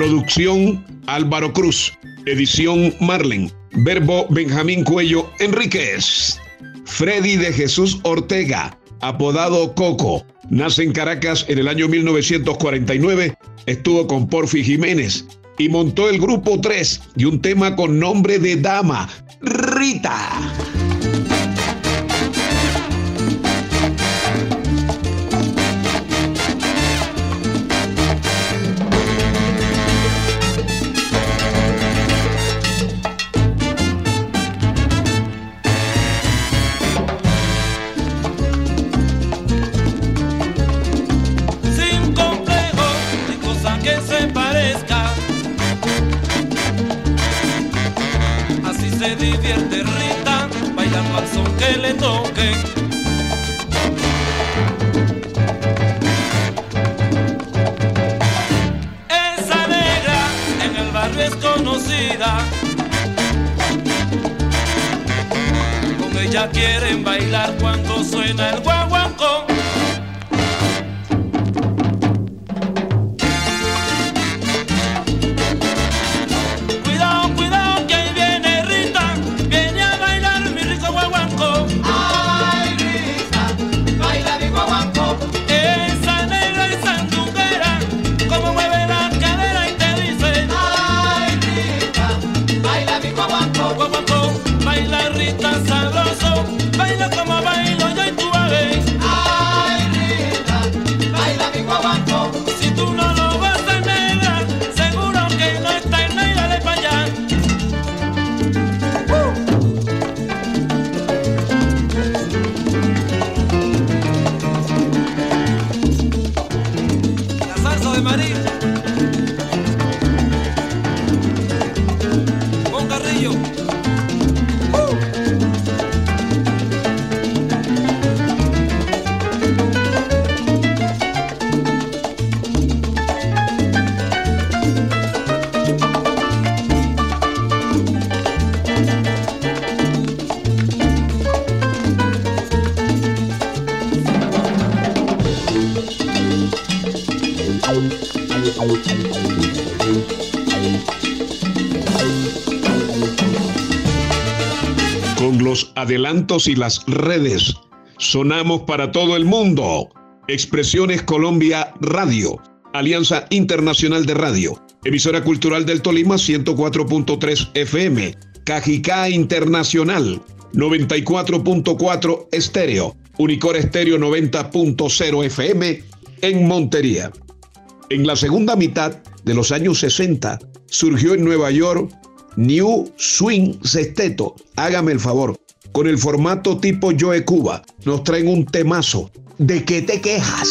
Producción Álvaro Cruz. Edición Marlen. Verbo Benjamín Cuello Enríquez. Freddy de Jesús Ortega, apodado Coco. Nace en Caracas en el año 1949. Estuvo con Porfi Jiménez y montó el grupo 3 y un tema con nombre de dama, Rita. Quieren bailar cuando suena el guaguancó. Con los adelantos y las redes, sonamos para todo el mundo. Expresiones Colombia Radio, Alianza Internacional de Radio, emisora cultural del Tolima 104.3 FM, Cajicá Internacional 94.4 Estéreo, Unicor Estéreo 90.0 FM en Montería. En la segunda mitad de los años 60 surgió en Nueva York New Swing Sexteto. Hágame el favor. Con el formato tipo Joe Cuba, nos traen un temazo. ¿De qué te quejas?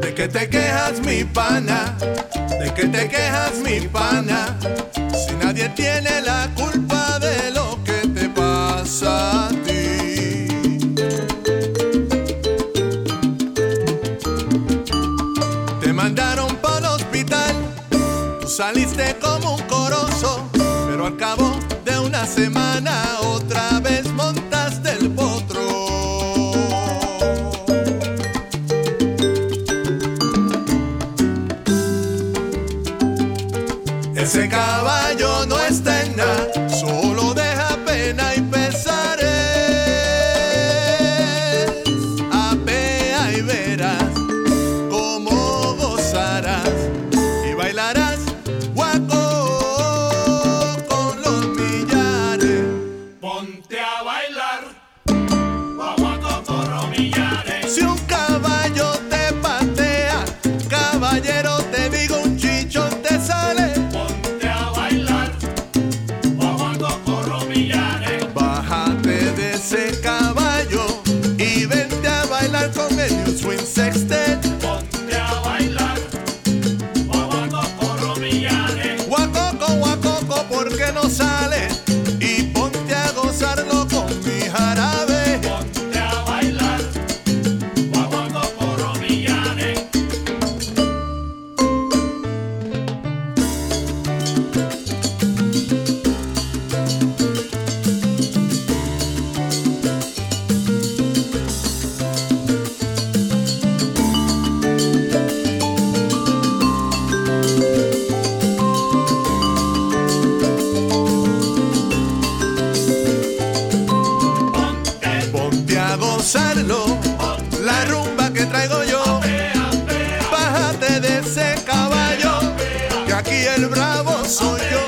¿De qué te quejas mi pana? ¿De qué te quejas mi pana? Si nadie tiene saliste como un corozo, pero al cabo de una semana otra vez montaste el potro. Ese caballo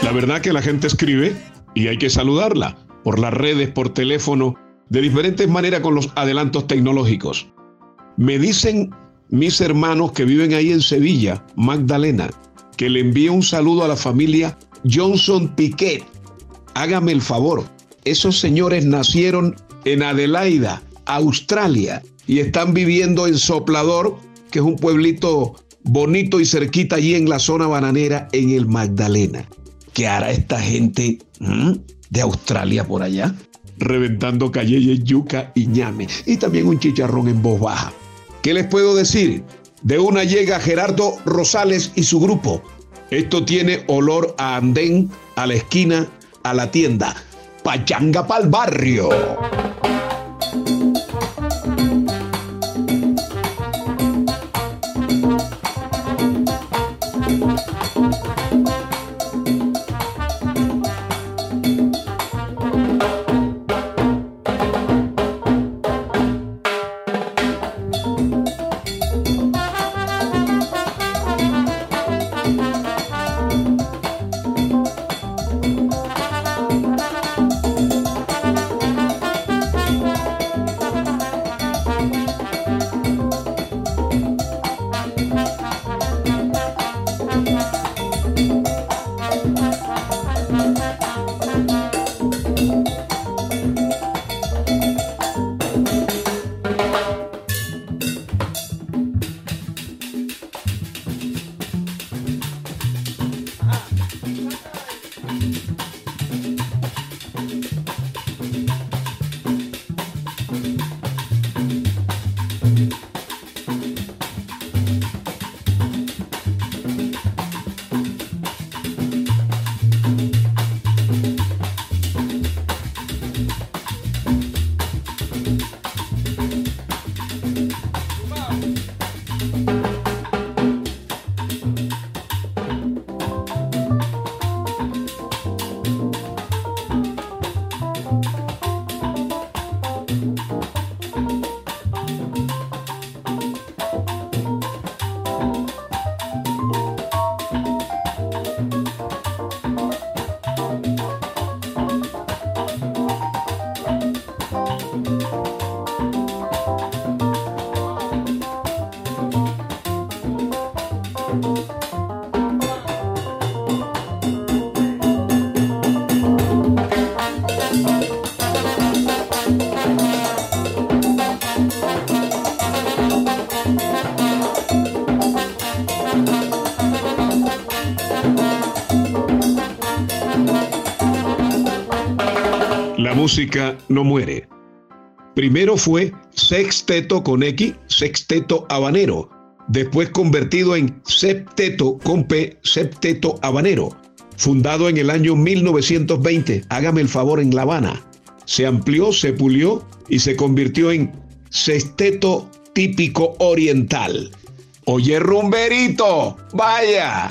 La verdad que la gente escribe y hay que saludarla por las redes, por teléfono, de diferentes maneras con los adelantos tecnológicos. Me dicen mis hermanos que viven ahí en Sevilla, Magdalena, que le envíe un saludo a la familia Johnson Piquet. Hágame el favor, esos señores nacieron en Adelaida, Australia, y están viviendo en Soplador, que es un pueblito bonito y cerquita allí en la zona bananera, en el Magdalena. ¿Qué hará esta gente mm, de Australia por allá? Reventando calleyes, yuca y ñame. Y también un chicharrón en voz baja. ¿Qué les puedo decir? De una llega Gerardo Rosales y su grupo. Esto tiene olor a andén, a la esquina, a la tienda. Pachanga pa'l barrio. Música no muere. Primero fue sexteto con X, sexteto habanero. Después convertido en septeto con P, septeto habanero. Fundado en el año 1920, hágame el favor, en La Habana. Se amplió, se pulió y se convirtió en sexteto típico oriental. Oye, rumberito, vaya.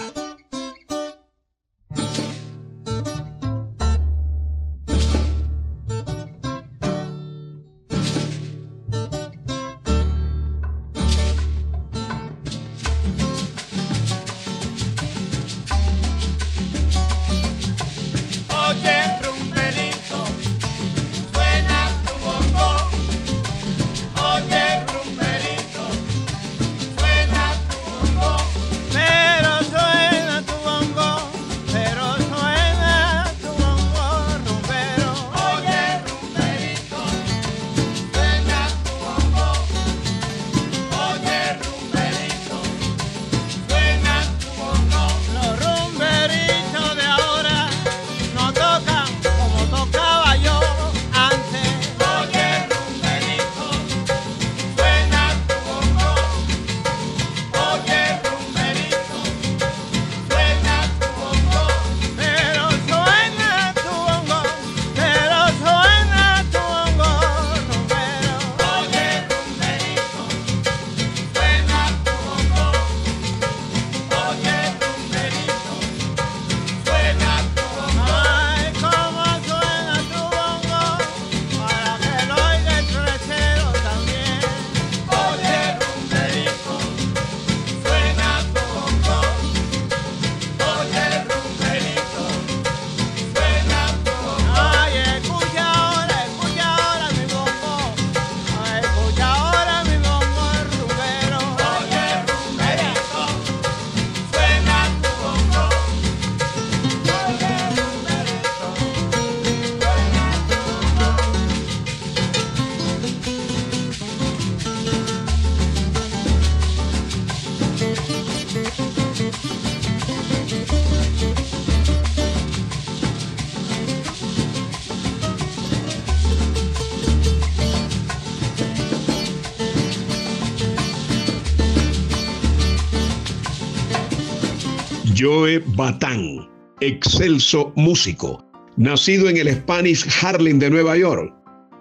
Joe Batán, excelso músico, nacido en el Spanish Harlem de Nueva York.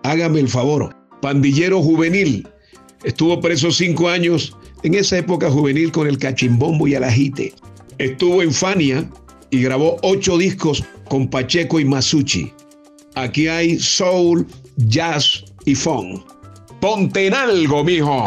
Hágame el favor, pandillero juvenil. Estuvo preso cinco años en esa época juvenil con el cachimbombo y el ajite. Estuvo en Fania y grabó ocho discos con Pacheco y Masucci. Aquí hay soul, jazz y funk. Ponte en algo, mijo.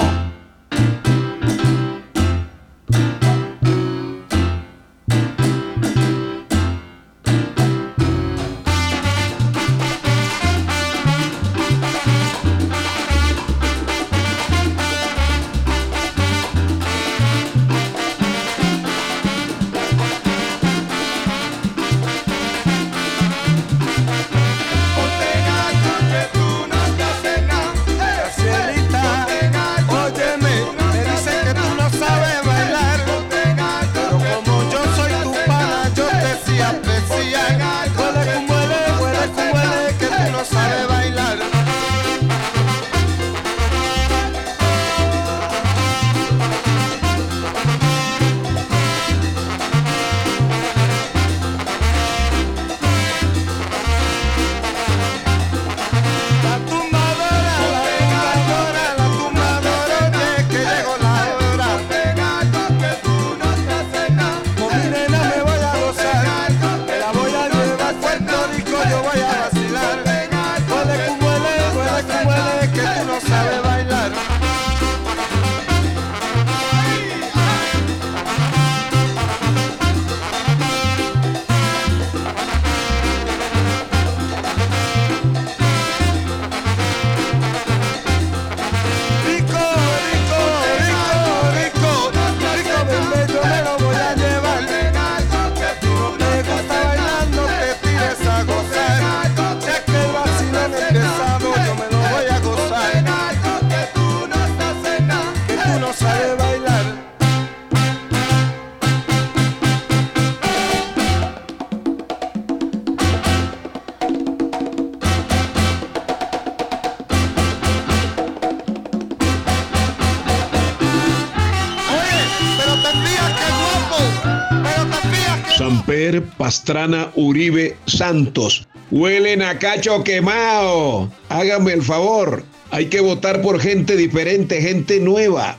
Pastrana Uribe Santos. Huelen a cacho quemado. Háganme el favor. Hay que votar por gente diferente, gente nueva.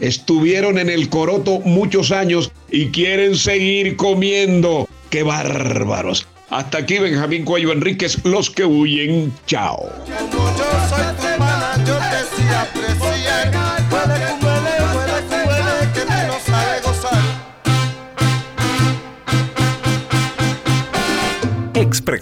Estuvieron en el coroto muchos años y quieren seguir comiendo. ¡Qué bárbaros! Hasta aquí Benjamín Cuello Enríquez, los que huyen. Chao.